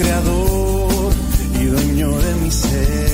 creador y dueño de mi ser.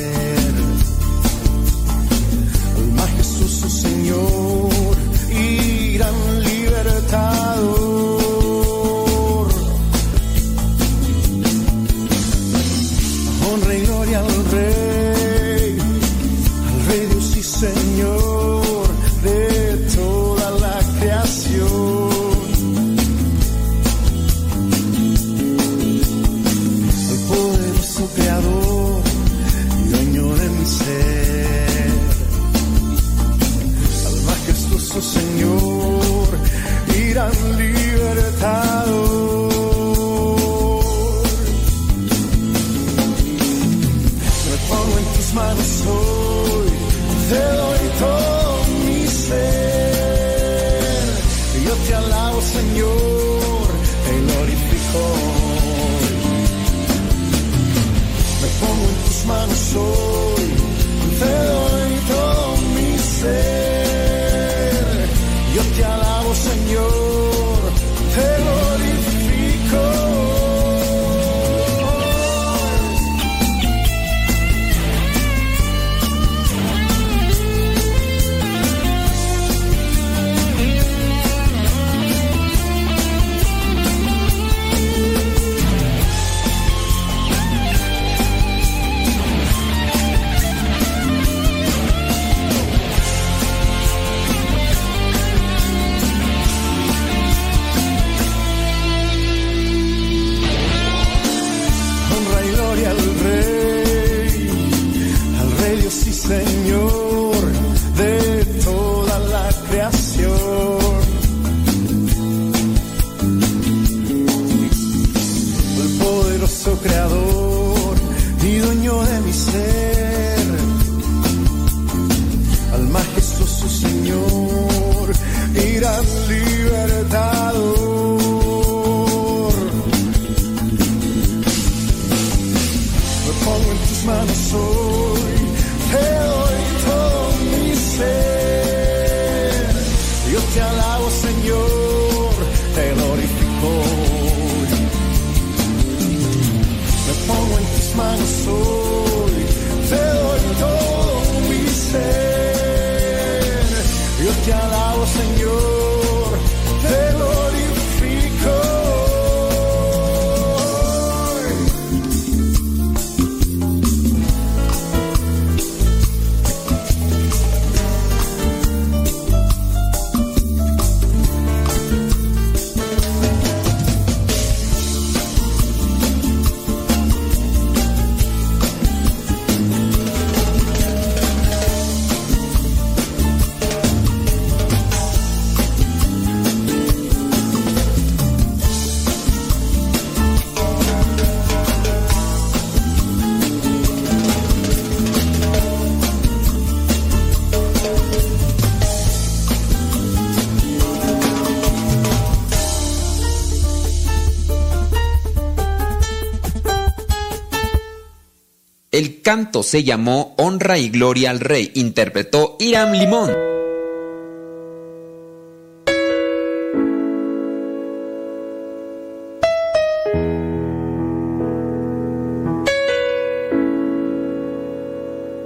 canto se llamó Honra y Gloria al Rey, interpretó Iram Limón.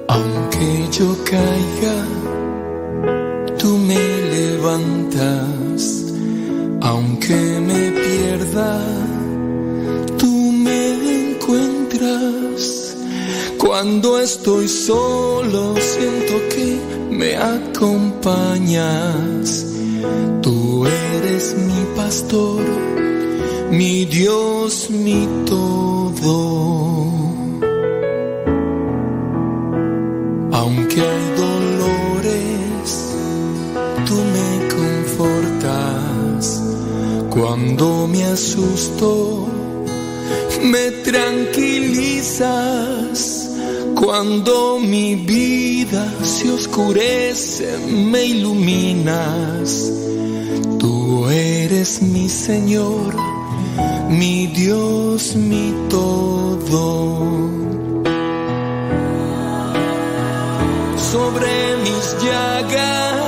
Aunque yo caiga, tú me levantas, aunque me pierdas Cuando estoy solo siento que me acompañas. Tú eres mi pastor, mi Dios, mi todo. Aunque hay dolores, tú me confortas. Cuando me asusto, me tranquilizas cuando mi vida se oscurece, me iluminas. Tú eres mi Señor, mi Dios, mi todo. Sobre mis llagas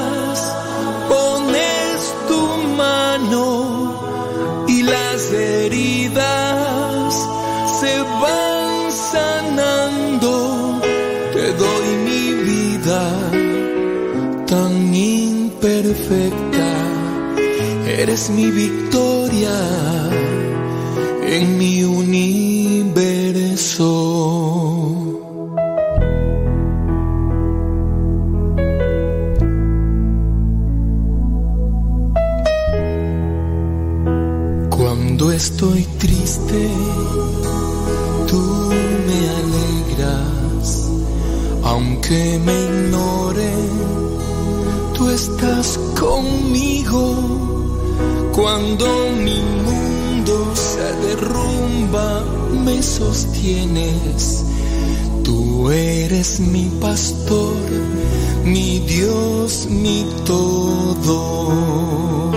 eres mi victoria en mi universo. Cuando estoy triste, tú me alegras, aunque me ignore, tú estás conmigo. Cuando mi mundo se derrumba, me sostienes. Tú eres mi pastor, mi Dios, mi todo.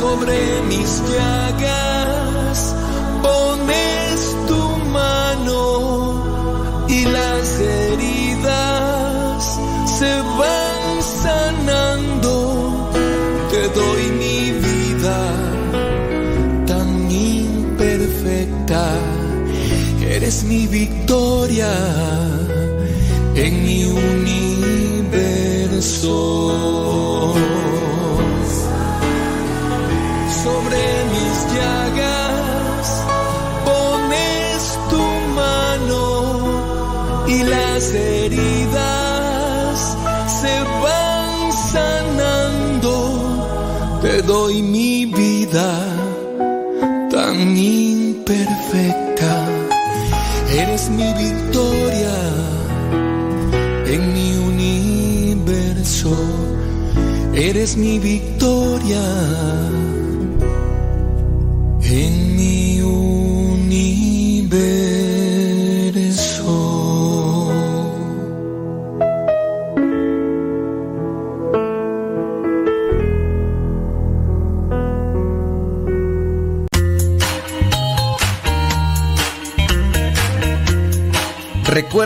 Sobre mis llagas Eres mi victoria en mi universo. Mi victoria en mi universo. Eres mi victoria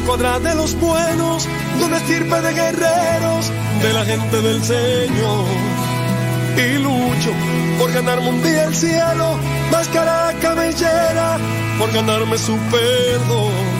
Cuadra de los buenos, de una estirpe de guerreros, de la gente del Señor. Y lucho por ganarme un día el cielo, máscara cabellera, por ganarme su perdón.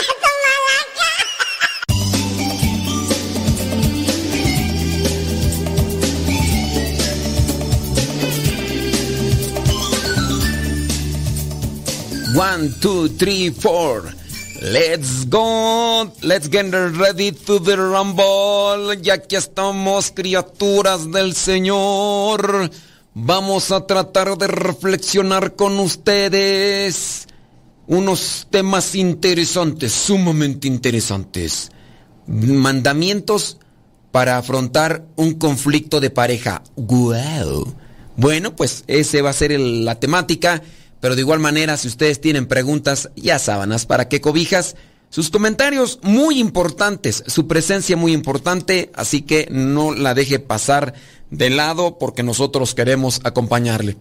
One, two, three, four. Let's go. Let's get ready to the rumble. Ya que estamos criaturas del Señor. Vamos a tratar de reflexionar con ustedes. unos temas interesantes, sumamente interesantes. Mandamientos para afrontar un conflicto de pareja. ¡Wow! Bueno, pues ese va a ser la temática, pero de igual manera, si ustedes tienen preguntas, ya sábanas para qué cobijas. Sus comentarios muy importantes, su presencia muy importante, así que no la deje pasar de lado porque nosotros queremos acompañarle.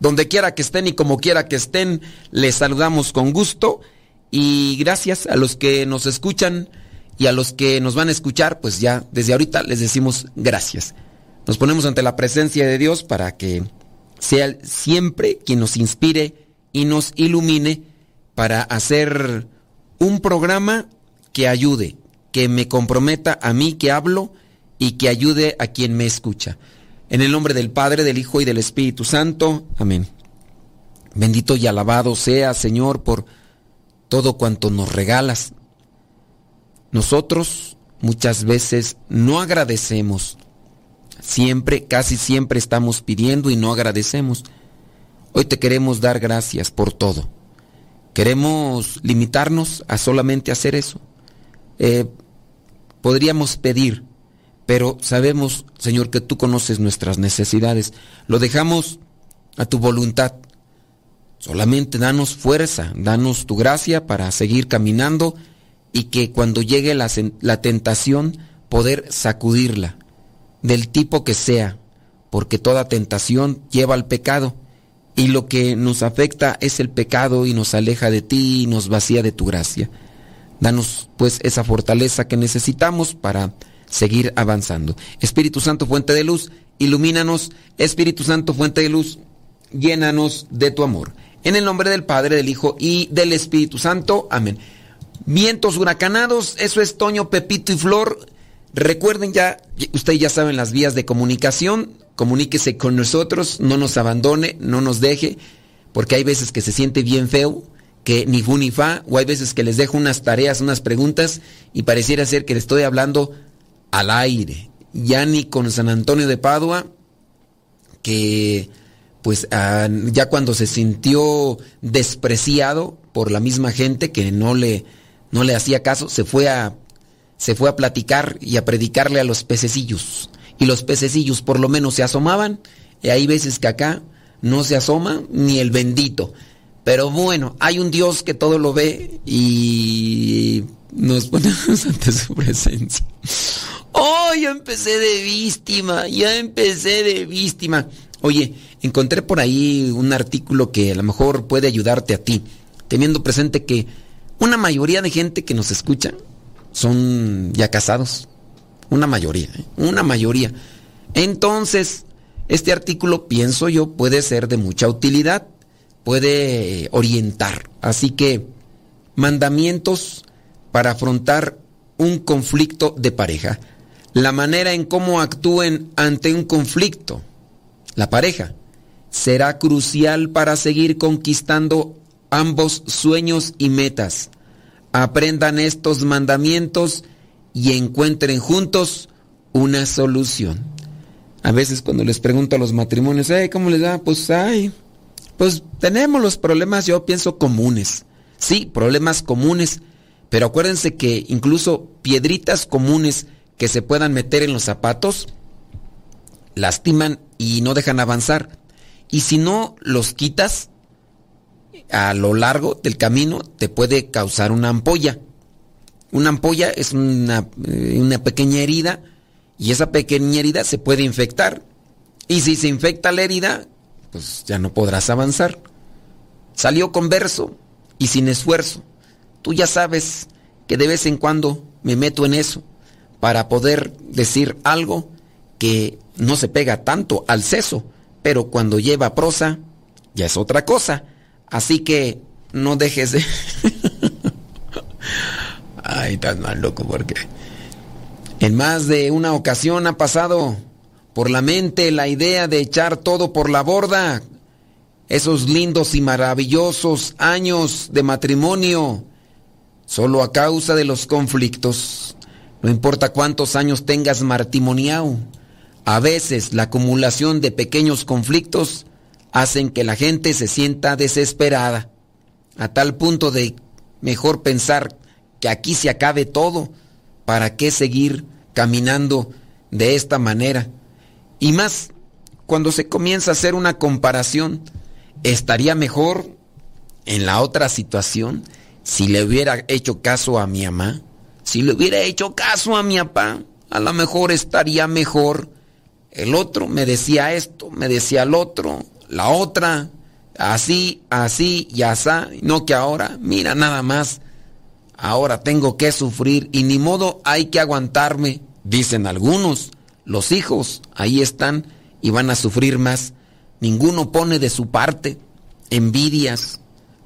Donde quiera que estén y como quiera que estén, les saludamos con gusto y gracias a los que nos escuchan y a los que nos van a escuchar, pues ya desde ahorita les decimos gracias. Nos ponemos ante la presencia de Dios para que sea siempre quien nos inspire y nos ilumine para hacer un programa que ayude, que me comprometa a mí que hablo y que ayude a quien me escucha. En el nombre del Padre, del Hijo y del Espíritu Santo. Amén. Bendito y alabado sea, Señor, por todo cuanto nos regalas. Nosotros muchas veces no agradecemos. Siempre, casi siempre estamos pidiendo y no agradecemos. Hoy te queremos dar gracias por todo. Queremos limitarnos a solamente hacer eso. Eh, podríamos pedir, pero sabemos, Señor, que tú conoces nuestras necesidades. Lo dejamos a tu voluntad. Solamente danos fuerza, danos tu gracia para seguir caminando y que cuando llegue la, la, tentación poder sacudirla, del tipo que sea, porque toda tentación lleva al pecado y lo que nos afecta es el pecado y nos aleja de ti y nos vacía de tu gracia. Danos pues esa fortaleza que necesitamos para seguir avanzando. Espíritu Santo, fuente de luz, ilumínanos. Espíritu Santo, fuente de luz, llénanos de tu amor. En el nombre del Padre, del Hijo y del Espíritu Santo. Amén. Vientos huracanados, eso es Toño, Pepito y Flor. Recuerden ya, ustedes ya saben las vías de comunicación, comuníquese con nosotros, no nos abandone, no nos deje, porque hay veces que se siente bien feo, que ni fu ni fa, o hay veces que les dejo unas tareas, unas preguntas, y pareciera ser que le estoy hablando al aire. Ya ni con San Antonio de Padua, que pues ah, ya cuando se sintió despreciado por la misma gente que no le, no le hacía caso, se fue a se fue a platicar y a predicarle a los pececillos. Y los pececillos por lo menos se asomaban, y hay veces que acá no se asoma ni el bendito. Pero bueno, hay un Dios que todo lo ve y nos ponemos ante su presencia. ¡Oh, ya empecé de víctima! Ya empecé de víctima. Oye, encontré por ahí un artículo que a lo mejor puede ayudarte a ti, teniendo presente que una mayoría de gente que nos escucha son ya casados. Una mayoría, ¿eh? una mayoría. Entonces, este artículo, pienso yo, puede ser de mucha utilidad, puede orientar. Así que, mandamientos para afrontar un conflicto de pareja. La manera en cómo actúen ante un conflicto, la pareja, será crucial para seguir conquistando ambos sueños y metas aprendan estos mandamientos y encuentren juntos una solución. A veces cuando les pregunto a los matrimonios, ¿cómo les da? Pues, ay, pues tenemos los problemas, yo pienso, comunes. Sí, problemas comunes, pero acuérdense que incluso piedritas comunes que se puedan meter en los zapatos, lastiman y no dejan avanzar. Y si no los quitas, a lo largo del camino te puede causar una ampolla. Una ampolla es una, eh, una, pequeña herida y esa pequeña herida se puede infectar. Y si se infecta la herida, pues ya no podrás avanzar. Salió con verso y sin esfuerzo. Tú ya sabes que de vez en cuando me meto en eso para poder decir algo que no se pega tanto al seso, pero cuando lleva prosa ya es otra cosa. Así que no dejes de... Ay, estás mal loco porque... En más de una ocasión ha pasado por la mente la idea de echar todo por la borda. Esos lindos y maravillosos años de matrimonio. Solo a causa de los conflictos. No importa cuántos años tengas matrimoniado. A veces la acumulación de pequeños conflictos hacen que la gente se sienta desesperada. a tal punto de mejor pensar que aquí se acabe todo, ¿para qué seguir caminando de esta manera? Y más, cuando se comienza a hacer una comparación, estaría mejor en la otra situación si le hubiera hecho caso a mi mamá, si le hubiera hecho caso a mi papá, a lo mejor estaría mejor. El otro me decía esto, me decía el otro, la otra, así, así y así, no que ahora, mira nada más, ahora tengo que sufrir y ni modo hay que aguantarme, dicen algunos, los hijos ahí están y van a sufrir más, ninguno pone de su parte, envidias,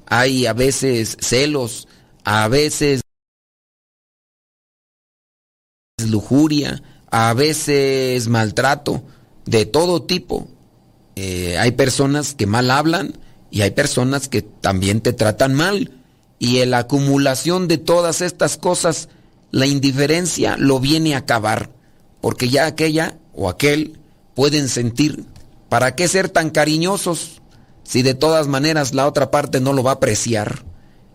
hay a veces celos, a veces lujuria, a veces maltrato, de todo tipo. Eh, hay personas que mal hablan y hay personas que también te tratan mal. Y en la acumulación de todas estas cosas, la indiferencia lo viene a acabar. Porque ya aquella o aquel pueden sentir, ¿para qué ser tan cariñosos si de todas maneras la otra parte no lo va a apreciar?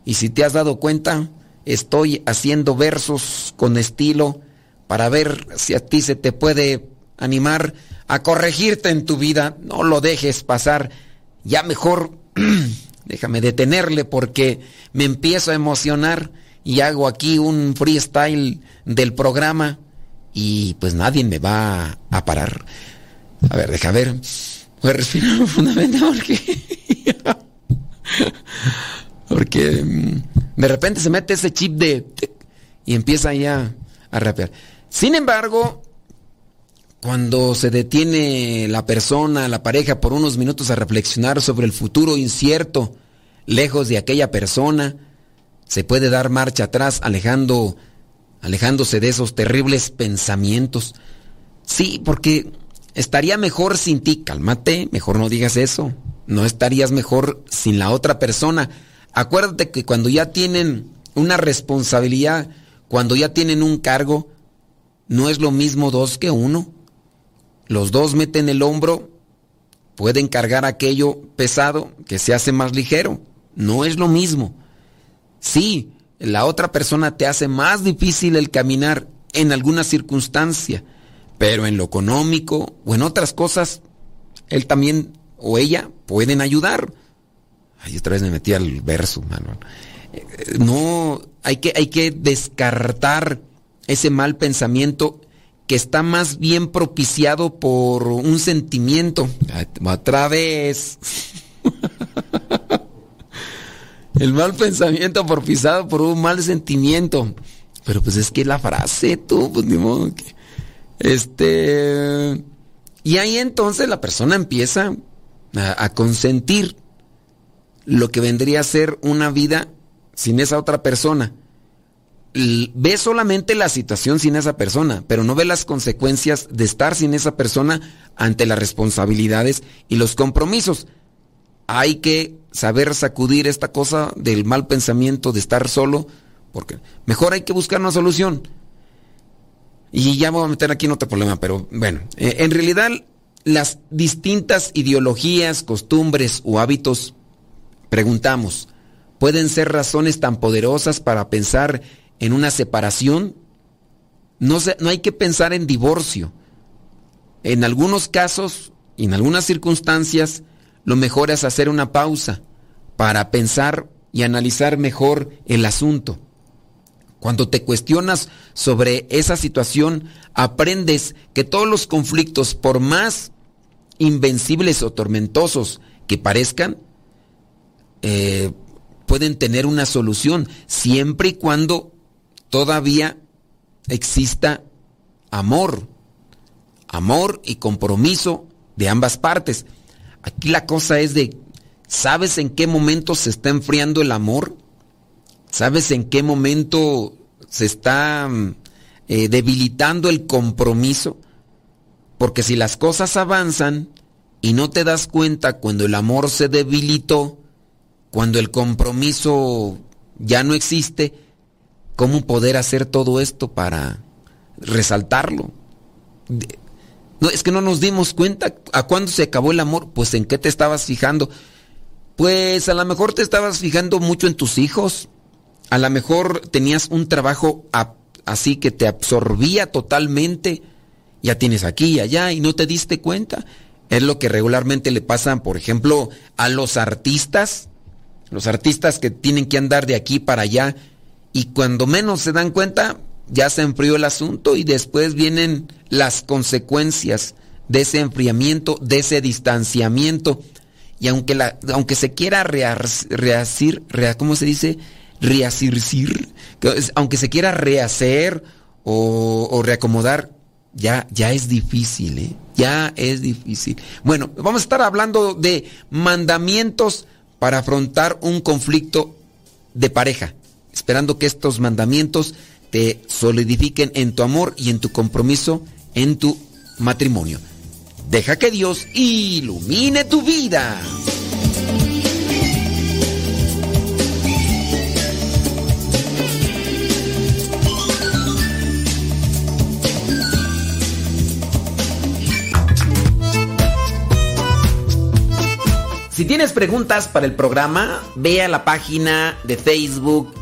Y si te has dado cuenta, estoy haciendo versos con estilo para ver si a ti se te puede animar a corregirte en tu vida. No lo dejes pasar. Ya mejor déjame detenerle porque me empiezo a emocionar y hago aquí un freestyle del programa y pues nadie me va a parar. A ver, deja ver. Voy a respirar profundamente porque... porque mm, de repente se mete ese chip de... y empieza ya a rapear. Sin embargo, cuando se detiene la persona, la pareja, por unos minutos a reflexionar sobre el futuro incierto, lejos de aquella persona, se puede dar marcha atrás, alejando, alejándose de esos terribles pensamientos. Sí, porque estaría mejor sin ti, cálmate, mejor no digas eso. No estarías mejor sin la otra persona. Acuérdate que cuando ya tienen una responsabilidad, cuando ya tienen un cargo, no es lo mismo dos que uno. Los dos meten el hombro, pueden cargar aquello pesado que se hace más ligero. No es lo mismo. Sí, la otra persona te hace más difícil el caminar en alguna circunstancia, pero en lo económico o en otras cosas, él también o ella pueden ayudar. Ay, otra vez me metí al verso, mano. Eh, no, hay que, hay que descartar ese mal pensamiento que está más bien propiciado por un sentimiento. Otra vez. El mal pensamiento propiciado por un mal sentimiento. Pero pues es que la frase, tú, pues ni modo que. Este. Y ahí entonces la persona empieza a, a consentir lo que vendría a ser una vida sin esa otra persona ve solamente la situación sin esa persona, pero no ve las consecuencias de estar sin esa persona ante las responsabilidades y los compromisos. Hay que saber sacudir esta cosa del mal pensamiento de estar solo, porque mejor hay que buscar una solución. Y ya voy a meter aquí en otro problema, pero bueno, eh, en realidad las distintas ideologías, costumbres o hábitos, preguntamos, pueden ser razones tan poderosas para pensar en una separación, no, no hay que pensar en divorcio. En algunos casos y en algunas circunstancias, lo mejor es hacer una pausa para pensar y analizar mejor el asunto. Cuando te cuestionas sobre esa situación, aprendes que todos los conflictos, por más invencibles o tormentosos que parezcan, eh, pueden tener una solución, siempre y cuando todavía exista amor, amor y compromiso de ambas partes. Aquí la cosa es de, ¿sabes en qué momento se está enfriando el amor? ¿Sabes en qué momento se está mm, eh, debilitando el compromiso? Porque si las cosas avanzan y no te das cuenta cuando el amor se debilitó, cuando el compromiso ya no existe, ¿Cómo poder hacer todo esto para resaltarlo? No, es que no nos dimos cuenta a cuándo se acabó el amor, pues en qué te estabas fijando. Pues a lo mejor te estabas fijando mucho en tus hijos. A lo mejor tenías un trabajo así que te absorbía totalmente. Ya tienes aquí y allá y no te diste cuenta. Es lo que regularmente le pasa, por ejemplo, a los artistas. Los artistas que tienen que andar de aquí para allá y cuando menos se dan cuenta, ya se enfrió el asunto y después vienen las consecuencias de ese enfriamiento, de ese distanciamiento. Y aunque, la, aunque se quiera rehacer, ¿cómo se dice? Reasircir, aunque se quiera rehacer o, reacomodar, ya, ya es difícil, ¿eh? Ya es difícil. Bueno, vamos a estar hablando de mandamientos para afrontar un conflicto de pareja, esperando que estos mandamientos te solidifiquen en tu amor y en tu compromiso en tu matrimonio. Deja que Dios ilumine tu vida. Si tienes preguntas para el programa, ve a la página de Facebook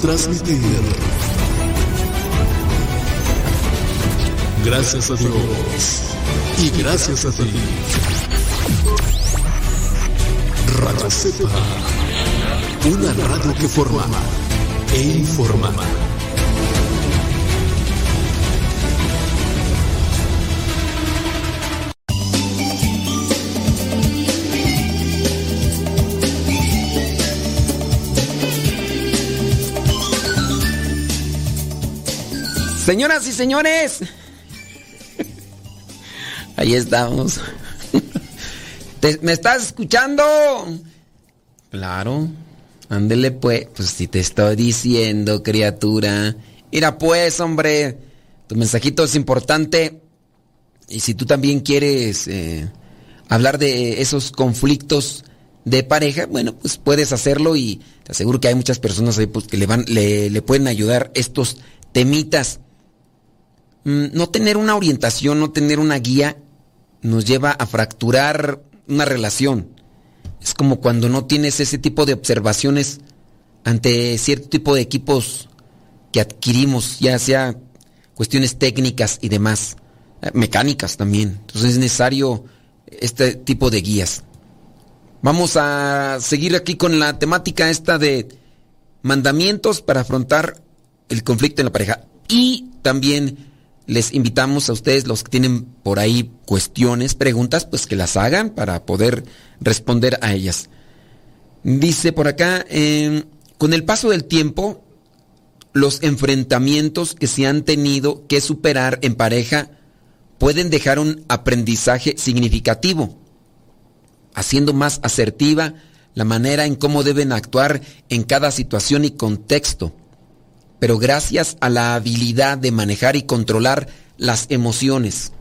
Transmitir. Gracias a Dios y gracias a ti. Radio Cepa, una radio que forma e informa. Señoras y señores, ahí estamos. ¿Me estás escuchando? Claro, ándele pues, pues si te estoy diciendo, criatura. Mira pues, hombre, tu mensajito es importante. Y si tú también quieres eh, hablar de esos conflictos de pareja, bueno, pues puedes hacerlo y te aseguro que hay muchas personas ahí pues, que le, van, le, le pueden ayudar estos temitas. Mm, no tener una orientación, no tener una guía, nos lleva a fracturar una relación. Es como cuando no tienes ese tipo de observaciones ante cierto tipo de equipos que adquirimos, ya sea cuestiones técnicas y demás, eh, mecánicas también. Entonces es necesario este tipo de guías. Vamos a seguir aquí con la temática esta de mandamientos para afrontar el conflicto en la pareja y también les invitamos a ustedes, los que tienen por ahí cuestiones, preguntas, pues que las hagan para poder responder a ellas. Dice por acá, em, con el paso del tiempo, los enfrentamientos que se han tenido que superar en pareja pueden dejar un aprendizaje significativo, haciendo más asertiva la manera en cómo deben actuar en cada situación y contexto pero gracias a la habilidad de manejar y controlar las emociones.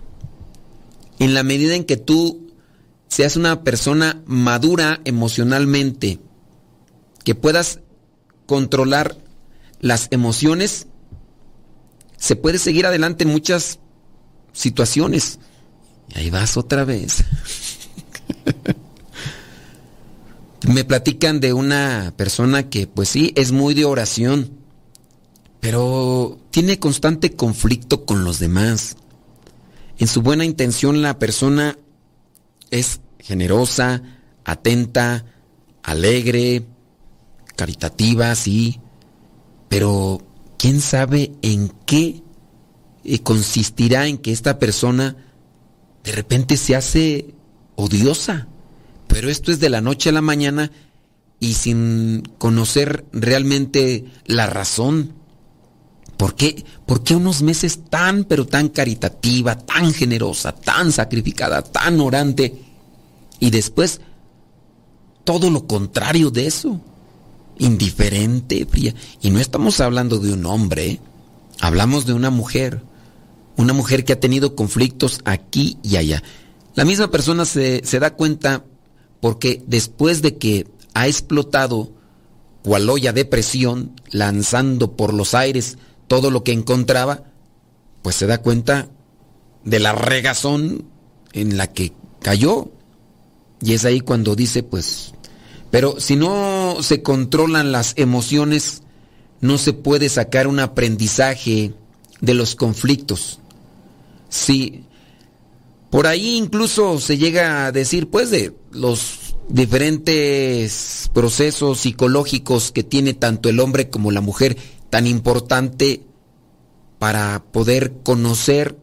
En la medida en que tú seas una persona madura emocionalmente, que puedas controlar las emociones, se puede seguir adelante en muchas situaciones. Y ahí vas otra vez. Me platican de una persona que pues sí, es muy de oración pero tiene constante conflicto con los demás. En su buena intención la persona es generosa, atenta, alegre, caritativa, sí, pero ¿quién sabe en qué eh, consistirá en que esta persona de repente se hace odiosa. Pero esto es de la noche a la mañana y sin conocer realmente la razón. ¿Por qué? ¿Por qué unos meses tan, pero tan caritativa, tan generosa, tan sacrificada, tan orante? Y después, todo lo contrario de eso. Indiferente, fría. Y no estamos hablando de un hombre, ¿eh? hablamos de una mujer. Una mujer que ha tenido conflictos aquí y allá. La misma persona se, se da cuenta porque después de que ha explotado cual olla de presión, lanzando por los aires todo lo que encontraba, pues se da cuenta de la regazón en la que cayó. Y es ahí cuando dice, pues, pero si no se controlan las emociones, no se puede sacar un aprendizaje de los conflictos. Sí, por ahí incluso se llega a decir, pues, de los diferentes procesos psicológicos que tiene tanto el hombre como la mujer, tan importante para poder conocer,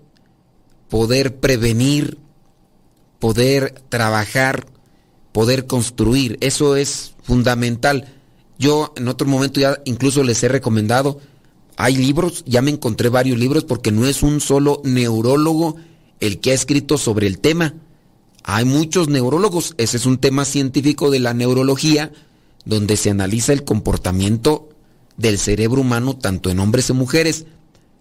poder prevenir, poder trabajar, poder construir. Eso es fundamental. Yo en otro momento ya incluso les he recomendado, hay libros, ya me encontré varios libros porque no es un solo neurólogo el que ha escrito sobre el tema. Hay muchos neurólogos, ese es un tema científico de la neurología, donde se analiza el comportamiento del cerebro humano tanto en hombres y mujeres,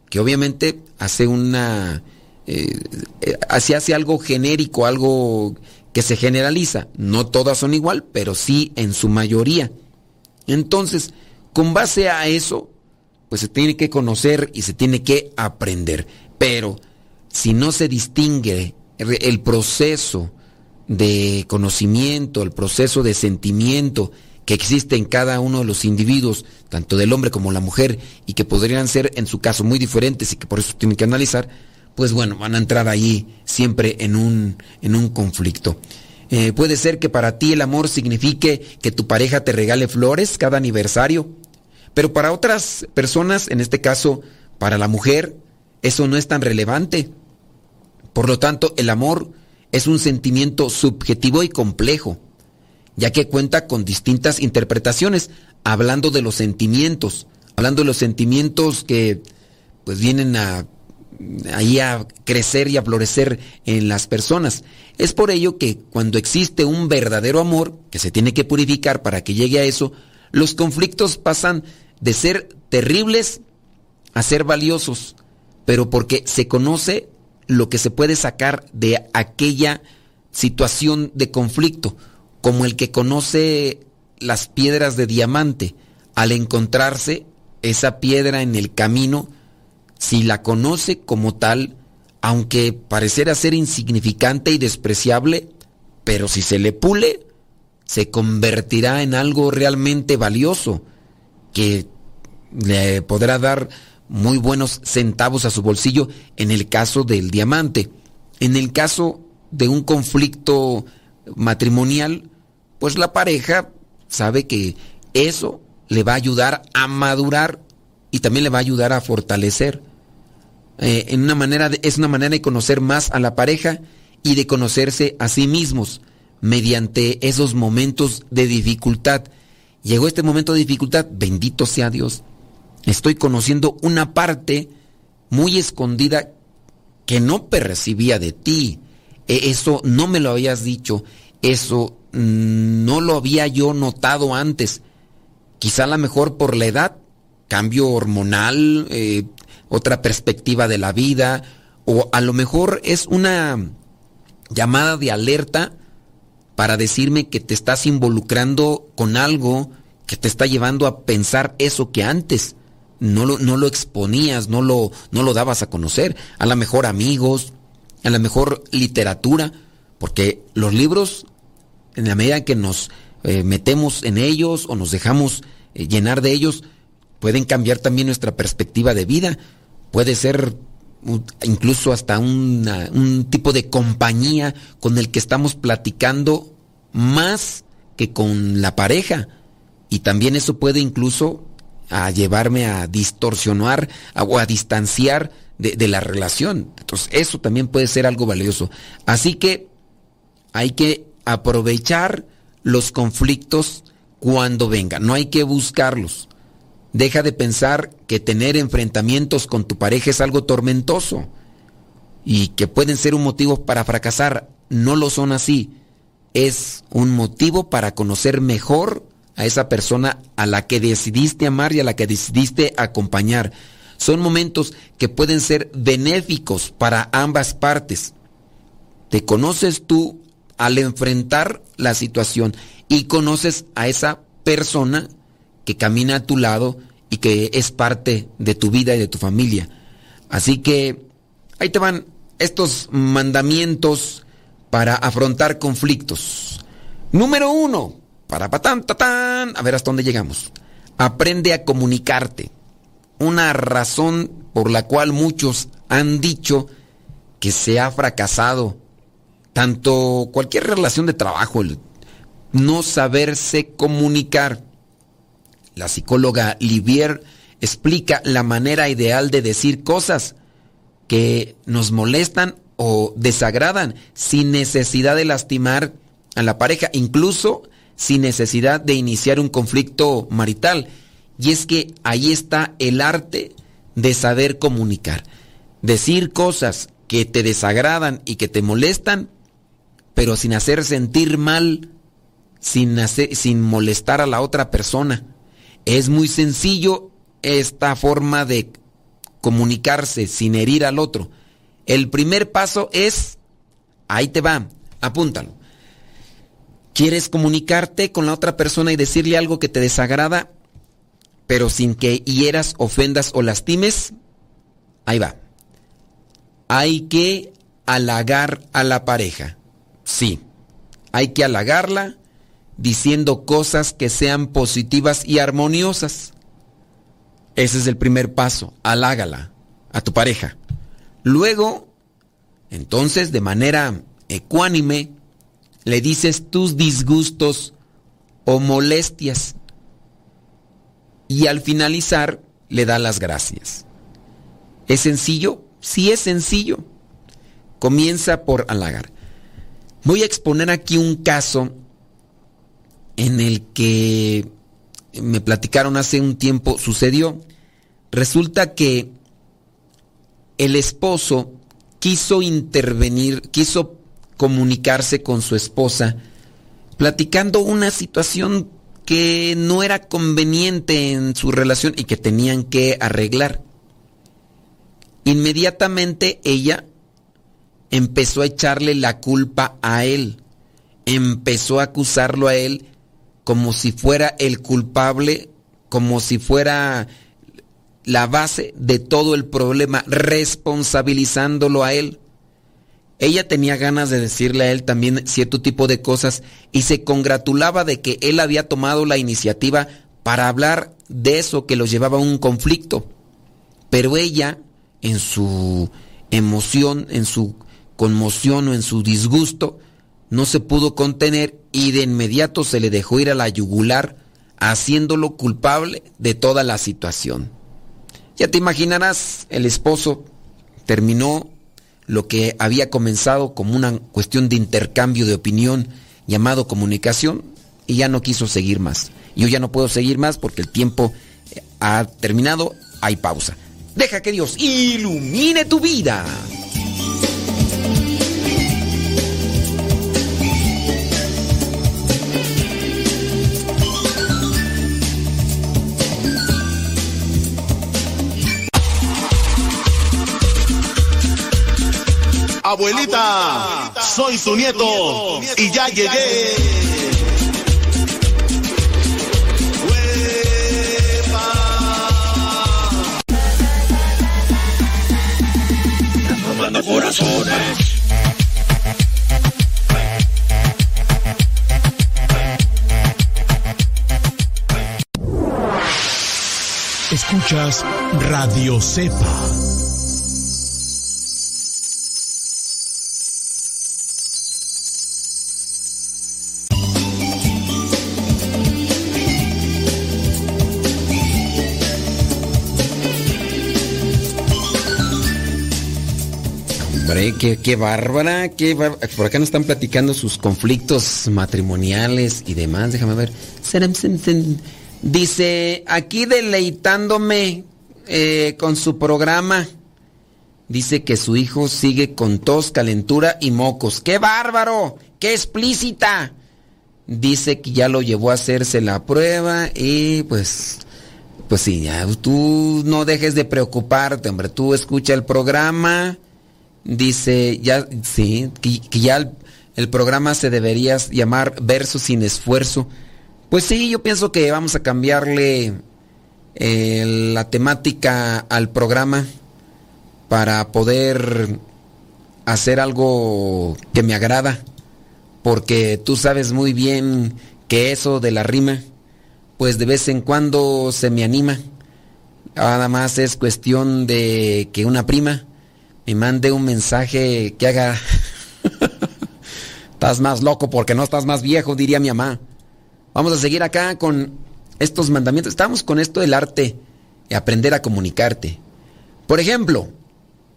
que obviamente hace una... Eh, eh hace algo genérico, algo que se generaliza. No todas son igual, pero sí en su mayoría. Entonces, con base a eso, pues se tiene que conocer y se tiene que aprender. Pero si no se distingue el proceso de conocimiento, el proceso de sentimiento que existe en cada uno de los individuos, tanto del hombre como la mujer, y que podrían ser en su caso muy diferentes y que por eso tienen que analizar, pues bueno, van a entrar ahí siempre en un, en un conflicto. Eh, puede ser que para ti el amor signifique que tu pareja te regale flores cada aniversario, pero para otras personas, en este caso para la mujer, eso no es tan relevante. Por lo tanto, el amor es un sentimiento subjetivo y complejo, ya que cuenta con distintas interpretaciones, hablando de los sentimientos, hablando de los sentimientos que pues vienen a ahí a crecer y a florecer en las personas. Es por ello que cuando existe un verdadero amor, que se tiene que purificar para que llegue a eso, los conflictos pasan de ser terribles a ser valiosos, pero porque se conoce lo que se puede sacar de aquella situación de conflicto, como el que conoce las piedras de diamante, al encontrarse esa piedra en el camino, si la conoce como tal, aunque pareciera ser insignificante y despreciable, pero si se le pule, se convertirá en algo realmente valioso, que le podrá dar muy buenos centavos a su bolsillo en el caso del diamante. En el caso de un conflicto matrimonial, pues la pareja sabe que eso le va a ayudar a madurar y también le va a ayudar a fortalecer. Eh, en una manera es una manera de conocer más a la pareja y de conocerse a sí mismos mediante esos momentos de dificultad. Llegó este momento de dificultad, bendito sea Dios estoy conociendo una parte muy escondida que no percibía de ti. E, eso no me lo habías dicho, eso no lo había yo notado antes. Quizá a lo mejor por la edad, cambio hormonal, eh, otra perspectiva de la vida, o a lo mejor es una llamada de alerta para decirme que te estás involucrando con algo que te está llevando a pensar eso que antes no lo, no lo exponías, no lo, no lo dabas a conocer. A lo mejor amigos, a lo mejor literatura, porque los libros, en la medida que nos eh, metemos en ellos o nos dejamos eh, llenar de ellos, pueden cambiar también nuestra perspectiva de vida. Puede ser incluso hasta un tipo de compañía con el que estamos platicando más que con la pareja. Y también eso puede incluso a llevarme a distorsionar o a distanciar de, de la relación. Entonces, eso también puede ser algo valioso. Así que hay que aprovechar los conflictos cuando vengan, no hay que buscarlos. Deja de pensar que tener enfrentamientos con tu pareja es algo tormentoso y que pueden ser un motivo para fracasar. No lo son así. Es un motivo para conocer mejor a esa persona a la que decidiste amar y a la que decidiste acompañar. Son momentos que pueden ser benéficos para ambas partes. Te conoces tú al enfrentar la situación y conoces a esa persona que camina a tu lado y que es parte de tu vida y de tu familia. Así que ahí te van estos mandamientos para afrontar conflictos. Número uno, para patán, tatán, a ver hasta dónde llegamos. Aprende a comunicarte. Una razón por la cual muchos han dicho que se ha fracasado tanto cualquier relación de trabajo, el no saberse comunicar. La psicóloga Livier explica la manera ideal de decir cosas que nos molestan o desagradan sin necesidad de lastimar a la pareja, incluso sin necesidad de iniciar un conflicto marital. Y es que ahí está el arte de saber comunicar. Decir cosas que te desagradan y que te molestan pero sin hacer sentir mal, sin, sin molestar a la otra persona. Es muy sencillo esta forma de comunicarse sin herir al otro. El primer paso es, ahí te va, apúntalo. ¿Quieres comunicarte con la otra persona y decirle algo que te desagrada, pero sin que hieras, ofendas o lastimes? Ahí va. Hay que halagar a la pareja. Sí, hay que halagarla diciendo cosas que sean positivas y armoniosas. Ese es el primer paso, halágala a tu pareja. Luego, entonces, de manera ecuánime, le dices tus disgustos o molestias. Y al finalizar, le da las gracias. ¿Es sencillo? Sí es sencillo. Comienza por halagar. Voy a exponer aquí un caso en el que me platicaron hace un tiempo, sucedió. Resulta que el esposo quiso intervenir, quiso comunicarse con su esposa, platicando una situación que no era conveniente en su relación y que tenían que arreglar. Inmediatamente ella empezó a echarle la culpa a él, empezó a acusarlo a él como si fuera el culpable, como si fuera la base de todo el problema, responsabilizándolo a él. Ella tenía ganas de decirle a él también cierto tipo de cosas y se congratulaba de que él había tomado la iniciativa para hablar de eso que lo llevaba a un conflicto. Pero ella, en su emoción, en su conmoción o en su disgusto, no se pudo contener y de inmediato se le dejó ir a la yugular, haciéndolo culpable de toda la situación. Ya te imaginarás, el esposo terminó lo que había comenzado como una cuestión de intercambio de opinión llamado comunicación y ya no quiso seguir más. Yo ya no puedo seguir más porque el tiempo ha terminado, hay pausa. Deja que Dios ilumine tu vida. Abuelita, soy su nieto y ya llegué. corazones. Escuchas Radio Cepa. Hombre, qué, qué bárbara, qué bárbara. Por acá nos están platicando sus conflictos matrimoniales y demás. Déjame ver. Dice, aquí deleitándome eh, con su programa. Dice que su hijo sigue con tos, calentura y mocos. ¡Qué bárbaro! ¡Qué explícita! Dice que ya lo llevó a hacerse la prueba y pues pues sí, ya, tú no dejes de preocuparte, hombre. Tú escucha el programa. Dice, ya, sí, que, ya el, programa se debería llamar Verso sin esfuerzo. Pues sí, yo pienso que vamos a cambiarle eh, la temática al programa para poder hacer algo que me agrada. Porque tú sabes muy bien que eso de la rima pues de vez en cuando se me anima. Nada más es cuestión de que una prima me mande un mensaje que haga... estás más loco porque no estás más viejo, diría mi mamá. Vamos a seguir acá con estos mandamientos. Estamos con esto del arte y aprender a comunicarte. Por ejemplo,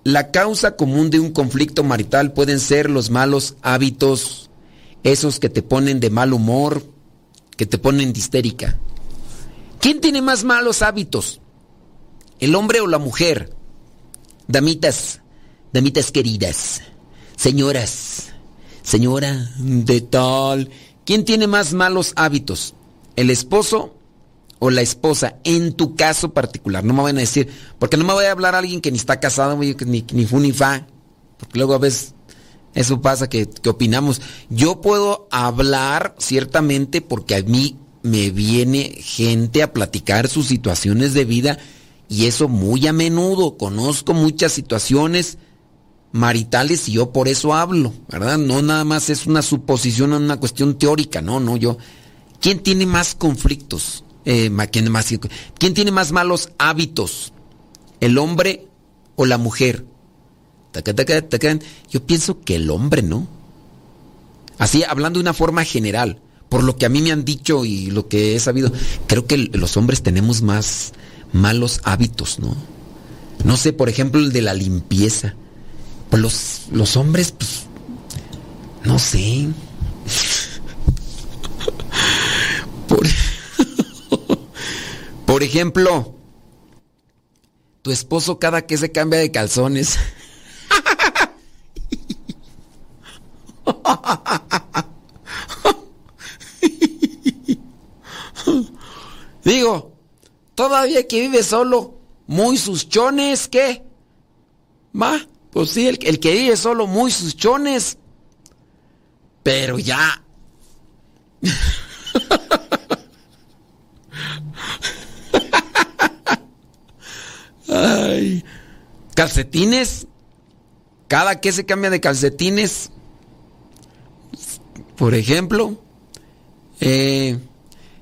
la causa común de un conflicto marital pueden ser los malos hábitos, esos que te ponen de mal humor, que te ponen de histérica. ¿Quién tiene más malos hábitos? ¿El hombre o la mujer? Damitas, damitas queridas, señoras, señora de tal. ¿Quién tiene más malos hábitos? ¿El esposo o la esposa? En tu caso particular. No me van a decir, porque no me voy a hablar a alguien que ni está casado, ni, ni fu ni fa. Porque luego a veces eso pasa que, que opinamos. Yo puedo hablar ciertamente porque a mí me viene gente a platicar sus situaciones de vida y eso muy a menudo. Conozco muchas situaciones maritales y yo por eso hablo, ¿verdad? No nada más es una suposición, una cuestión teórica, no, no, yo. ¿Quién tiene más conflictos? Eh, ¿quién, ¿Quién tiene más malos hábitos? ¿El hombre o la mujer? Yo pienso que el hombre, ¿no? Así, hablando de una forma general por lo que a mí me han dicho y lo que he sabido, creo que los hombres tenemos más malos hábitos, ¿no? No sé, por ejemplo, el de la limpieza. Pues los, los hombres, pues, no sé. Por, por ejemplo, tu esposo cada que se cambia de calzones. Digo, todavía que vive solo, muy sus chones, ¿qué? Va, pues sí, el, que vive solo, muy sus chones. Pero ya. Ay. Calcetines. Cada que se cambia de calcetines. Por ejemplo. Eh,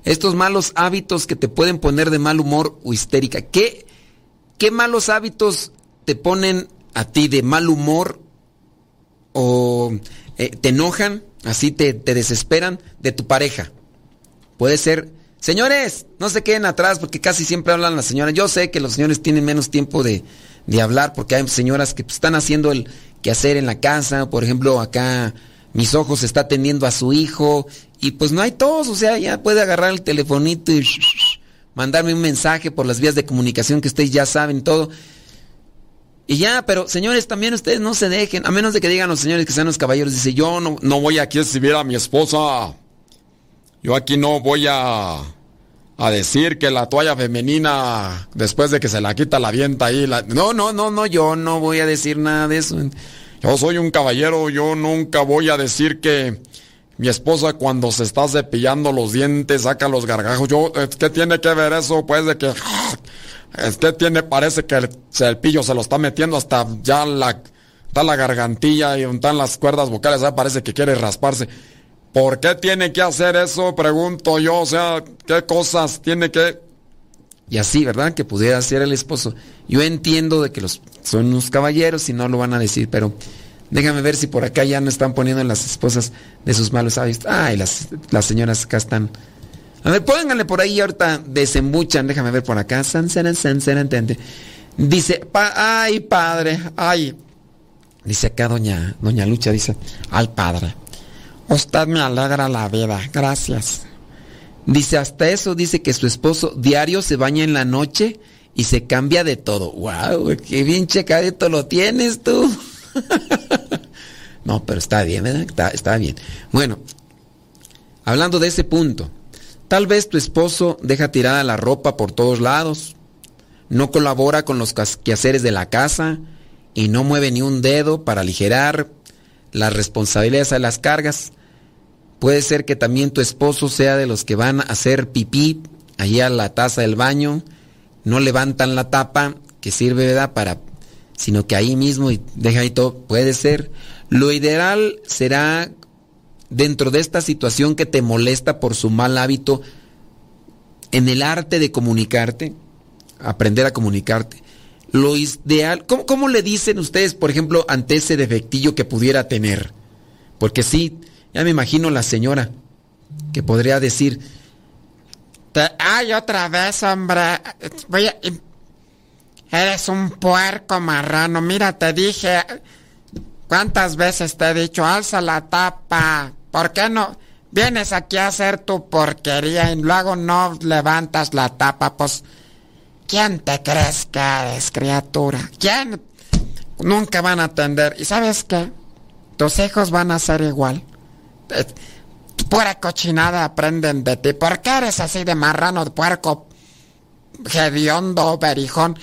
estos malos hábitos que te pueden poner de mal humor o histérica. ¿Qué, qué malos hábitos te ponen a ti de mal humor o eh, te enojan, así te, te, desesperan de tu pareja? Puede ser, señores, no se queden atrás porque casi siempre hablan las señoras. Yo sé que los señores tienen menos tiempo de, de hablar porque hay señoras que están haciendo el quehacer en la casa, por ejemplo, acá mis ojos está atendiendo a su hijo y pues no hay todos, o sea, ya puede agarrar el telefonito y mandarme un mensaje por las vías de comunicación que ustedes ya saben todo. Y ya, pero señores, también ustedes no se dejen, a menos de que digan los señores que sean los caballeros, dice, yo no, no voy aquí a exhibir a mi esposa. Yo aquí no voy a, a decir que la toalla femenina, después de que se la quita, la vienta ahí. La... No, no, no, no, yo no voy a decir nada de eso. Yo soy un caballero, yo nunca voy a decir que mi esposa cuando se está cepillando los dientes saca los gargajos. Yo, ¿qué tiene que ver eso? Pues de que este tiene, parece que el, pillo se lo está metiendo hasta ya la, la gargantilla y están las cuerdas vocales, parece que quiere rasparse. ¿Por qué tiene que hacer eso? Pregunto yo, o sea, ¿qué cosas tiene que...? Y así, ¿verdad? Que pudiera ser el esposo. Yo entiendo de que los son unos caballeros y no lo van a decir, pero déjame ver si por acá ya no están poniendo las esposas de sus malos hábitos. Ay, las, las señoras acá están. A ver, pónganle por ahí ahorita desembuchan, déjame ver por acá. San, san, san, Dice, ay, padre, ay. Dice acá doña, doña Lucha, dice, ay padre, usted me alegra la vida, gracias. Dice, hasta eso dice que su esposo diario se baña en la noche y se cambia de todo. ¡Wow! ¡Qué bien checadito lo tienes tú! no, pero está bien, ¿verdad? Está, está bien. Bueno, hablando de ese punto, tal vez tu esposo deja tirada la ropa por todos lados, no colabora con los quehaceres de la casa y no mueve ni un dedo para aligerar las responsabilidades a las cargas. Puede ser que también tu esposo sea de los que van a hacer pipí allí a la taza del baño, no levantan la tapa que sirve ¿verdad? para sino que ahí mismo y deja ahí todo, puede ser. Lo ideal será dentro de esta situación que te molesta por su mal hábito en el arte de comunicarte, aprender a comunicarte. Lo ideal, ¿cómo, ¿cómo, le dicen ustedes, por ejemplo, ante ese defectillo que pudiera tener? Porque sí, ya me imagino la señora que podría decir, ay, otra vez, hombre, voy a... Eres un puerco marrano, mira, te dije, ¿cuántas veces te he dicho, alza la tapa? ¿Por qué no vienes aquí a hacer tu porquería y luego no levantas la tapa? Pues, ¿quién te crees que eres, criatura? ¿Quién? Nunca van a atender. ¿Y sabes qué? Tus hijos van a ser igual. Eh, pura cochinada aprenden de ti. ¿Por qué eres así de marrano, de puerco, hediondo, berijón?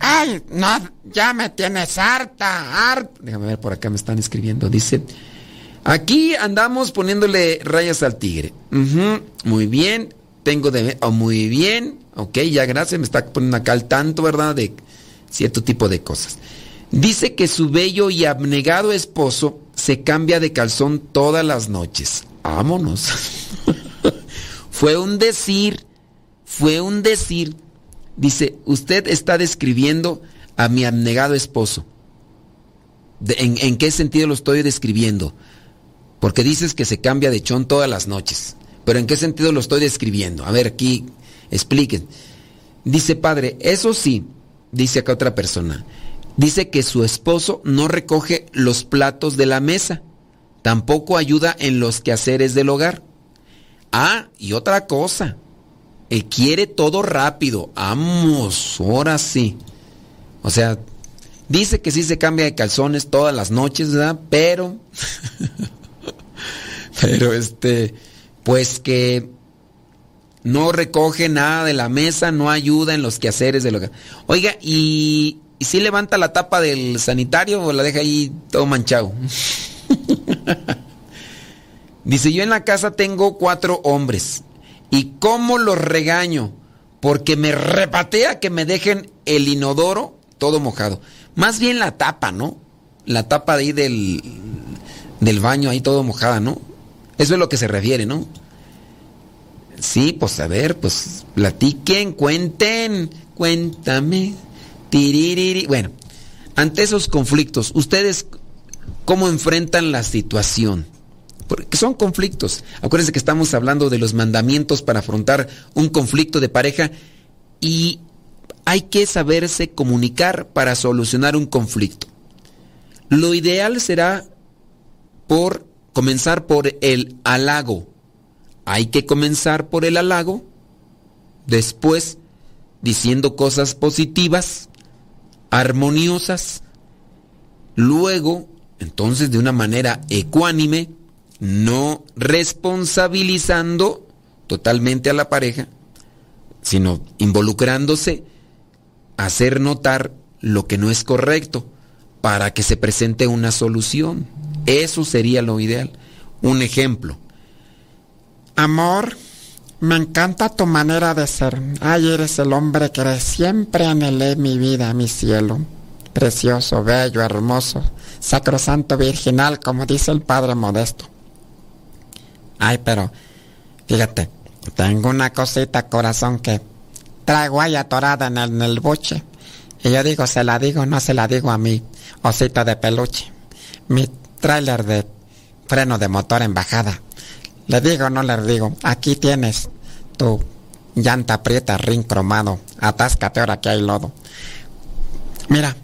¡Ay! No, ya me tienes harta, harta. Déjame ver, por acá me están escribiendo. Dice, aquí andamos poniéndole rayas al tigre. muy bien, tengo de... Oh, muy bien, ok, ya gracias, me está poniendo acá al tanto, ¿verdad? De cierto tipo de cosas. Dice que su bello y abnegado esposo se cambia de calzón todas las noches. Vámonos. fue un decir, fue un decir. Dice, usted está describiendo a mi abnegado esposo. en, qué sentido lo estoy describiendo? Porque dices que se cambia de chón todas las noches. Pero ¿en qué sentido lo estoy describiendo? A ver, aquí expliquen. Dice, padre, eso sí, dice acá otra persona dice que su esposo no recoge los platos de la mesa, tampoco ayuda en los quehaceres del hogar. Ah, y otra cosa, él quiere todo rápido, vamos, ahora sí. O sea, dice que sí se cambia de calzones todas las noches, ¿verdad? Pero, pero este, pues que no recoge nada de la mesa, no ayuda en los quehaceres del hogar. Oiga, y ¿Y si levanta la tapa del sanitario o la deja ahí todo manchado? Dice, yo en la casa tengo cuatro hombres. ¿Y cómo los regaño? Porque me repatea que me dejen el inodoro todo mojado. Más bien la tapa, ¿no? La tapa de ahí del, del baño ahí todo mojada, ¿no? Eso es lo que se refiere, ¿no? Sí, pues a ver, pues platiquen, cuenten, cuéntame. Bueno, ante esos conflictos, ¿ustedes cómo enfrentan la situación? Porque son conflictos. Acuérdense que estamos hablando de los mandamientos para afrontar un conflicto de pareja y hay que saberse comunicar para solucionar un conflicto. Lo ideal será por comenzar por el halago. Hay que comenzar por el halago, después diciendo cosas positivas armoniosas. Luego, entonces, de una manera ecuánime, no responsabilizando totalmente a la pareja, sino involucrándose, hacer notar lo que no es correcto para que se presente una solución. Eso sería lo ideal. Un ejemplo. Amor, me encanta tu manera de ser. Ay, eres el hombre que siempre anhelé mi vida, mi cielo. Precioso, bello, hermoso, sacrosanto, virginal, como dice el Padre Modesto. Ay, pero, fíjate, tengo una cosita, corazón, que traigo ahí atorada en el, en el buche. Y yo digo, se la digo, no se la digo a mi osito de peluche. Mi tráiler de freno de motor en bajada le digo, no le digo, aquí tienes tu llanta aprieta, ring cromado, atáscate ahora que hay lodo. Mira,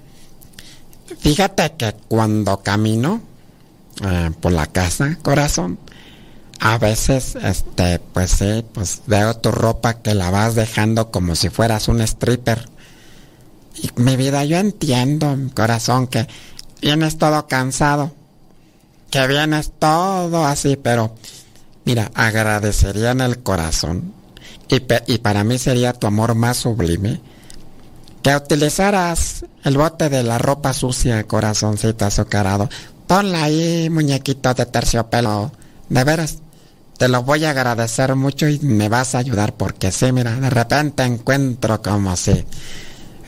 Fíjate que cuando camino eh, por la casa, corazón, a veces, este, pues sí, pues veo tu ropa que la vas dejando como si fueras un stripper. Y mi vida, yo entiendo, corazón, que vienes todo cansado, que vienes todo así, pero mira, agradecería en el corazón, y, para mí sería tu amor más sublime, que utilizaras el bote de la ropa sucia, corazoncito azucarado. Ponla ahí, muñequito de terciopelo. De veras, te lo voy a agradecer mucho y me vas a ayudar porque sí, mira, de repente encuentro como si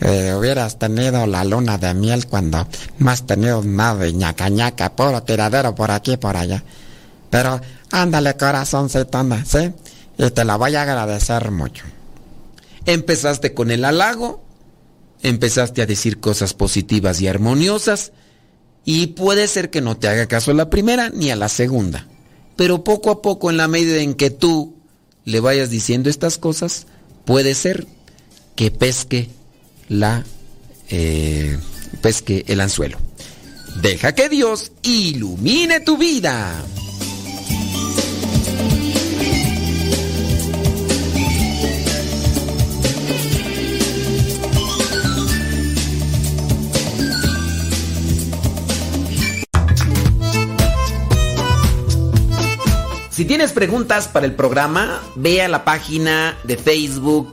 eh, hubieras tenido la luna de miel cuando no has tenido nada de ñaca ñaca, puro tiradero por aquí y por allá. Pero ándale, corazoncito, anda, ¿sí? Y te la voy a agradecer mucho. Empezaste con el halago empezaste a decir cosas positivas y armoniosas y puede ser que no te haga caso a la primera ni a la segunda. Pero poco a poco, en la medida en que tú le vayas diciendo estas cosas, puede ser que pesque la eh, pesque el anzuelo. Deja que Dios ilumine tu vida. Si tienes preguntas para el programa, ve a la página de Facebook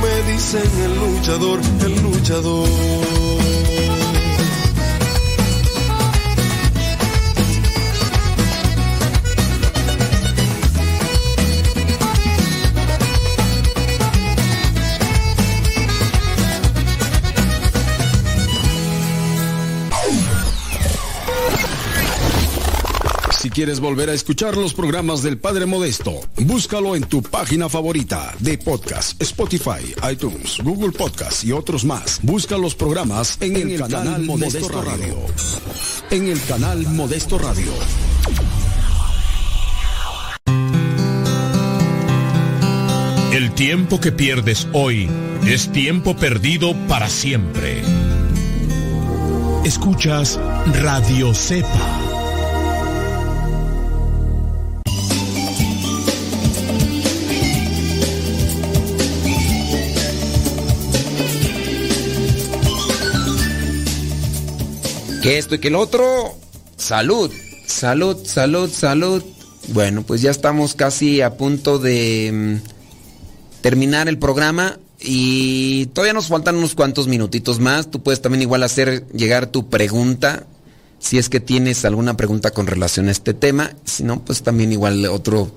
me dicen el luchador, el luchador. Si quieres volver a escuchar los programas del Padre Modesto, búscalo en tu página favorita de podcast, Spotify, iTunes, Google Podcast y otros más. Busca los programas en, el, canal, Modesto, Radio. En el canal Modesto Radio. El tiempo que pierdes hoy es tiempo perdido para siempre. Escuchas Radio Cepa. Que esto y que el otro. Salud, salud, salud, salud. Bueno, pues ya estamos casi a punto de mm, terminar el programa y todavía nos faltan unos cuantos minutitos más. Tú puedes también igual hacer llegar tu pregunta si es que tienes alguna pregunta con relación a este tema. Si no, pues también igual otro,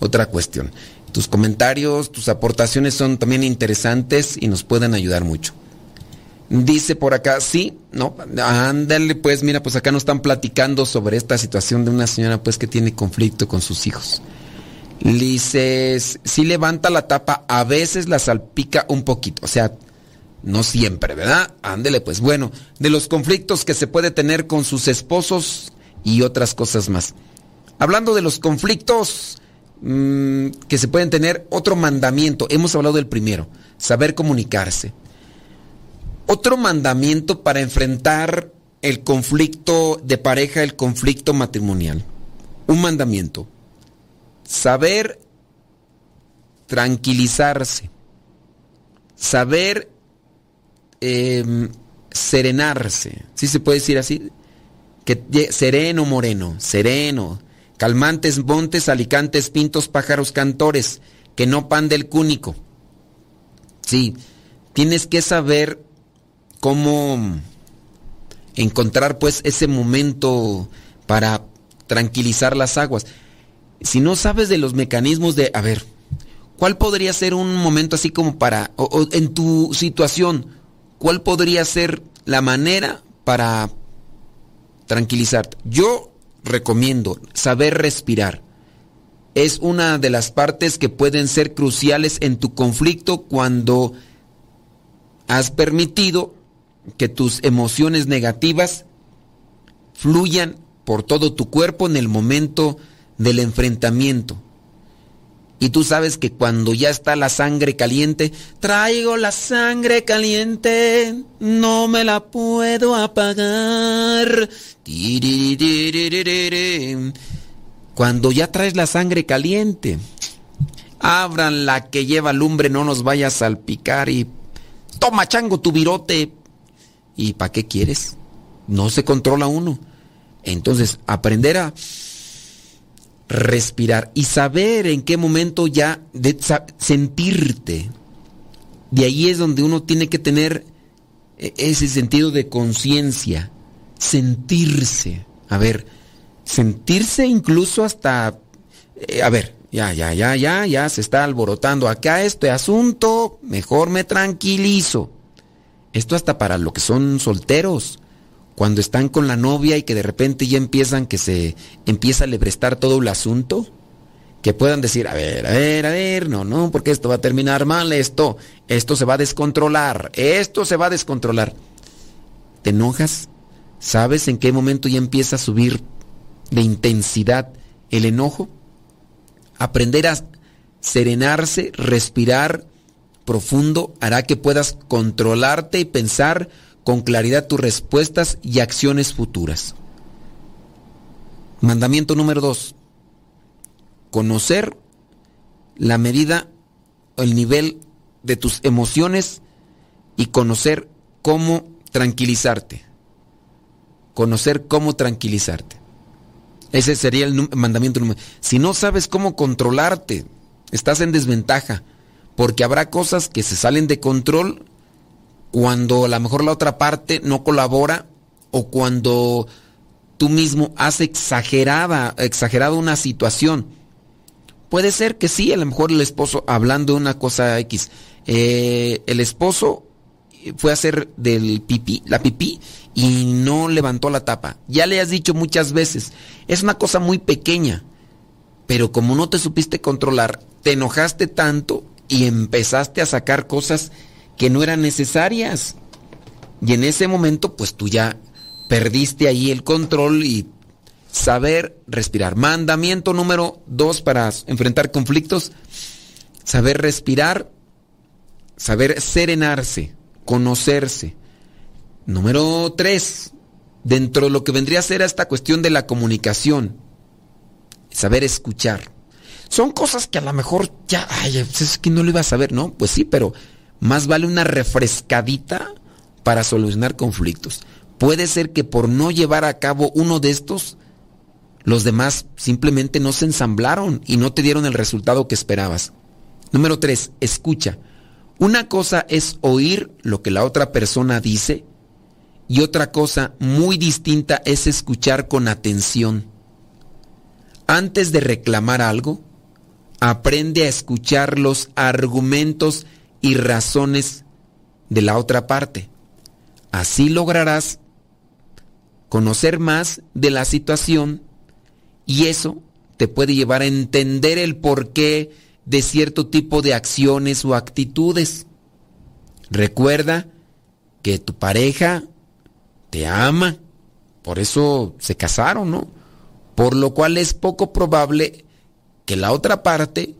otra cuestión. Tus comentarios, tus aportaciones son también interesantes y nos pueden ayudar mucho. Dice por acá, sí, no, ándale, pues mira, pues acá nos están platicando sobre esta situación de una señora pues que tiene conflicto con sus hijos. Dice, sí levanta la tapa, a veces la salpica un poquito, o sea, no siempre, ¿verdad? Ándele, pues bueno, de los conflictos que se puede tener con sus esposos y otras cosas más. Hablando de los conflictos mmm, que se pueden tener, otro mandamiento, hemos hablado del primero, saber comunicarse. Otro mandamiento para enfrentar el conflicto de pareja, el conflicto matrimonial. Un mandamiento. Saber tranquilizarse. Saber eh, serenarse. ¿Sí se puede decir así? Que sereno, moreno, sereno. Calmantes, montes, alicantes, pintos, pájaros, cantores. Que no pan del cúnico. Sí, tienes que saber cómo encontrar pues ese momento para tranquilizar las aguas. Si no sabes de los mecanismos de, a ver, ¿cuál podría ser un momento así como para, o, en tu situación, cuál podría ser la manera para tranquilizarte? Yo recomiendo saber respirar. Es una de las partes que pueden ser cruciales en tu conflicto cuando has permitido que tus emociones negativas fluyan por todo tu cuerpo en el momento del enfrentamiento. Y tú sabes que cuando ya está la sangre caliente, traigo la sangre caliente, no me la puedo apagar. Cuando ya traes la sangre caliente, abran la que lleva lumbre, no nos vaya a salpicar y toma chango tu virote. ¿Y para qué quieres? No se controla uno. Entonces, aprender a respirar y saber en qué momento ya de, sentirte. De ahí es donde uno tiene que tener e- ese sentido de conciencia, sentirse. A ver, sentirse incluso hasta, eh, a ver, ya, ya, ya, ya, ya se está alborotando acá este asunto, mejor me tranquilizo. Esto hasta para lo que son solteros cuando están con la novia y que de repente ya empiezan que se empieza a lebrestar todo el asunto, que puedan decir, a ver, a ver, a ver, no, no, porque esto va a terminar mal, esto, esto se va a descontrolar, esto se va a descontrolar. ¿Te enojas? ¿Sabes en qué momento ya empieza a subir de intensidad el enojo? Aprender a serenarse, respirar profundo hará que puedas controlarte y pensar con claridad tus respuestas y acciones futuras. Mandamiento número dos. Conocer la medida el nivel de tus emociones y conocer cómo tranquilizarte. Conocer cómo tranquilizarte. Ese sería el mandamiento número. Si no sabes cómo controlarte, estás en desventaja, porque habrá cosas que se salen de control cuando a lo mejor la otra parte no colabora o cuando tú mismo has exagerada, exagerado una situación. Puede ser que sí, a lo mejor el esposo, hablando de una cosa X, eh, el esposo fue a hacer del pipí, la pipí y no levantó la tapa. Ya le has dicho muchas veces, es una cosa muy pequeña, pero como no te supiste controlar, te enojaste tanto y empezaste a sacar cosas que no eran necesarias. Y en ese momento, pues tú ya perdiste ahí el control y saber respirar. Mandamiento número dos para enfrentar conflictos, saber respirar, saber serenarse, conocerse. Número tres, dentro de lo que vendría a ser esta cuestión de la comunicación, saber escuchar. Son cosas que a lo mejor ya, ay, es que no lo iba a saber, ¿no? Pues sí, pero más vale una refrescadita para solucionar conflictos. Puede ser que por no llevar a cabo uno de estos, los demás simplemente no se ensamblaron y no te dieron el resultado que esperabas. Número tres, escucha. Una cosa es oír lo que la otra persona dice y otra cosa muy distinta es escuchar con atención. Antes de reclamar algo, aprende a escuchar los argumentos y razones de la otra parte. Así lograrás conocer más de la situación y eso te puede llevar a entender el porqué de cierto tipo de acciones o actitudes. Recuerda que tu pareja te ama, por eso se casaron, ¿no? Por lo cual es poco probable que la otra parte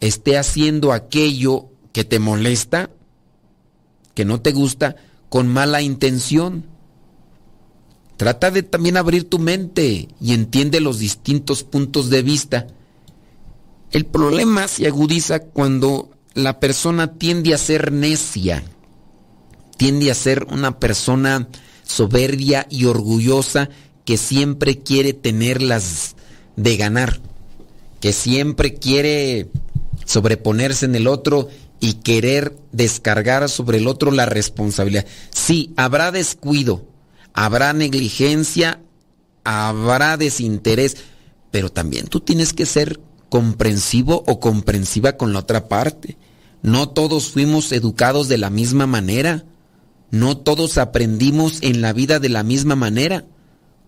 esté haciendo aquello que te molesta, que no te gusta, con mala intención. Trata de también abrir tu mente y entiende los distintos puntos de vista. El problema se agudiza cuando la persona tiende a ser necia, tiende a ser una persona soberbia y orgullosa que siempre quiere tenerlas de ganar, que siempre quiere sobreponerse en el otro y querer descargar sobre el otro la responsabilidad. Sí, habrá descuido, habrá negligencia, habrá desinterés, pero también tú tienes que ser comprensivo o comprensiva con la otra parte. No todos fuimos educados de la misma manera. No todos aprendimos en la vida de la misma manera.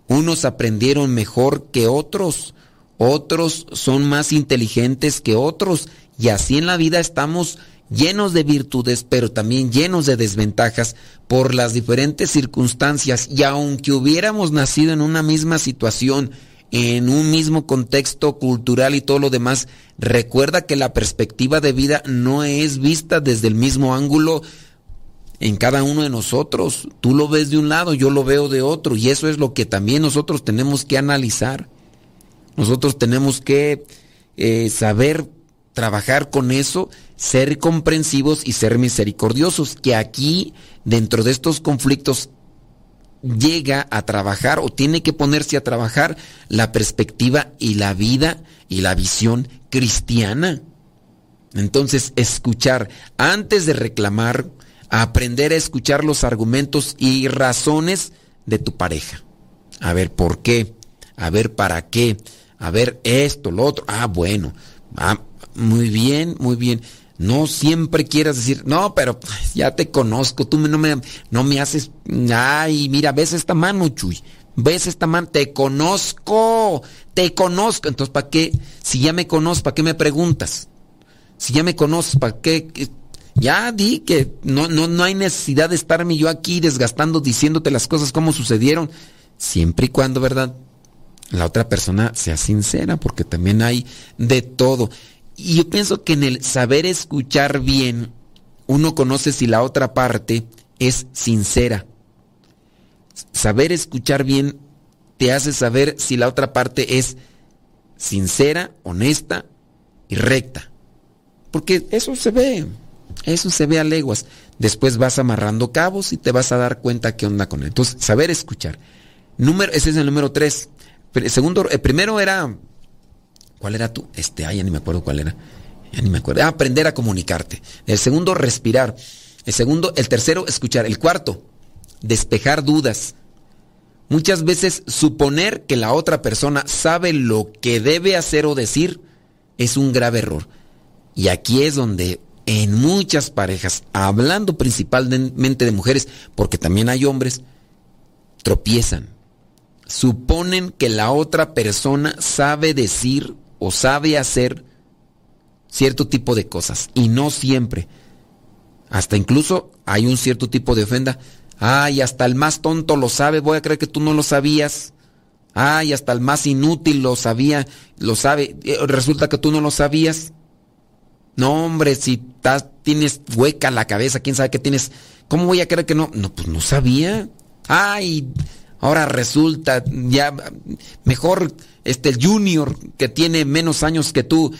Unos aprendieron mejor que otros, otros son más inteligentes que otros y así en la vida estamos llenos de virtudes, pero también llenos de desventajas por las diferentes circunstancias y aunque hubiéramos nacido en una misma situación, en un mismo contexto cultural y todo lo demás, recuerda que la perspectiva de vida no es vista desde el mismo ángulo en cada uno de nosotros. Tú lo ves de un lado, yo lo veo de otro y eso es lo que también nosotros tenemos que analizar. Nosotros tenemos que eh, saber trabajar con eso, ser comprensivos y ser misericordiosos, que aquí, dentro de estos conflictos, llega a trabajar o tiene que ponerse a trabajar la perspectiva y la vida y la visión cristiana. Entonces, escuchar, antes de reclamar, aprender a escuchar los argumentos y razones de tu pareja. A ver, ¿por qué? A ver, ¿para qué? A ver, esto, lo otro. Ah, bueno. Ah, muy bien, muy bien. No siempre quieras decir, no, pero ya te conozco, tú no me, no me haces, ay, mira, ves esta mano, Chuy, ves esta mano, te conozco, te conozco. Entonces, ¿para qué? Si ya me conozco, ¿para qué me preguntas? Si ya me conoces, ¿para qué? Ya di que no, no, no hay necesidad de estarme yo aquí desgastando diciéndote las cosas como sucedieron, siempre y cuando, ¿verdad? La otra persona sea sincera, porque también hay de todo. Y yo pienso que en el saber escuchar bien, uno conoce si la otra parte es sincera. Saber escuchar bien te hace saber si la otra parte es sincera, honesta y recta. Porque eso se ve, eso se ve a leguas. Después vas amarrando cabos y te vas a dar cuenta qué onda con él. Entonces, saber escuchar. Número, ese es el número tres. Segundo, el primero era ¿Cuál era tú? Este, ay, ya ni me acuerdo cuál era. Ya ni me acuerdo. Ah, aprender a comunicarte. El segundo, respirar. El segundo, el tercero, escuchar. El cuarto, despejar dudas. Muchas veces suponer que la otra persona sabe lo que debe hacer o decir es un grave error. Y aquí es donde en muchas parejas, hablando principalmente de mujeres, porque también hay hombres, tropiezan. Suponen que la otra persona sabe decir o sabe hacer cierto tipo de cosas y no siempre. Hasta incluso hay un cierto tipo de ofenda. Ay, hasta el más tonto lo sabe, voy a creer que tú no lo sabías. Ay, hasta el más inútil lo sabía, lo sabe. Eh, resulta que tú no lo sabías. No, hombre, si tienes hueca la cabeza, quién sabe qué tienes. ¿Cómo voy a creer que no? No, pues no sabía. Ay, ahora resulta ya mejor este junior que tiene menos años que tú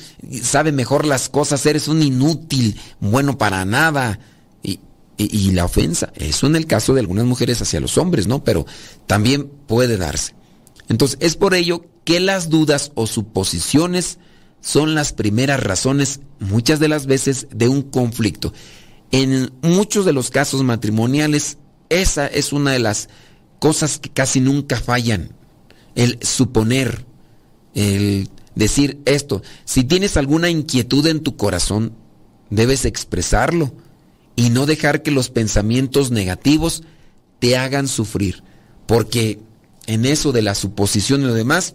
sabe mejor las cosas, eres un inútil, bueno para nada. Y, y, la ofensa, eso en el caso de algunas mujeres hacia los hombres, ¿no? Pero también puede darse. Entonces, es por ello que las dudas o suposiciones son las primeras razones, muchas de las veces, de un conflicto. En muchos de los casos matrimoniales, esa es una de las cosas que casi nunca fallan. El suponer, el decir esto. Si tienes alguna inquietud en tu corazón, debes expresarlo y no dejar que los pensamientos negativos te hagan sufrir. Porque en eso de la suposición y lo demás,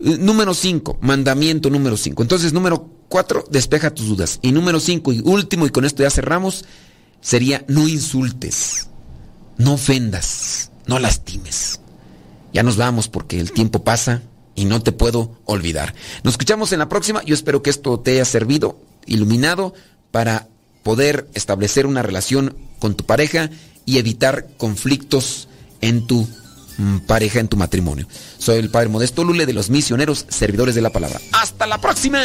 número 5, mandamiento número 5. Entonces, número 4, despeja tus dudas. Y número 5 y último, y con esto ya cerramos, sería no insultes, no ofendas, no lastimes. Ya nos vamos porque el tiempo pasa y no te puedo olvidar. Nos escuchamos en la próxima. Yo espero que esto te haya servido, iluminado, para poder establecer una relación con tu pareja y evitar conflictos en tu mm, pareja, en tu matrimonio. Soy el Padre Modesto Lule de los misioneros servidores de la palabra. Hasta la próxima.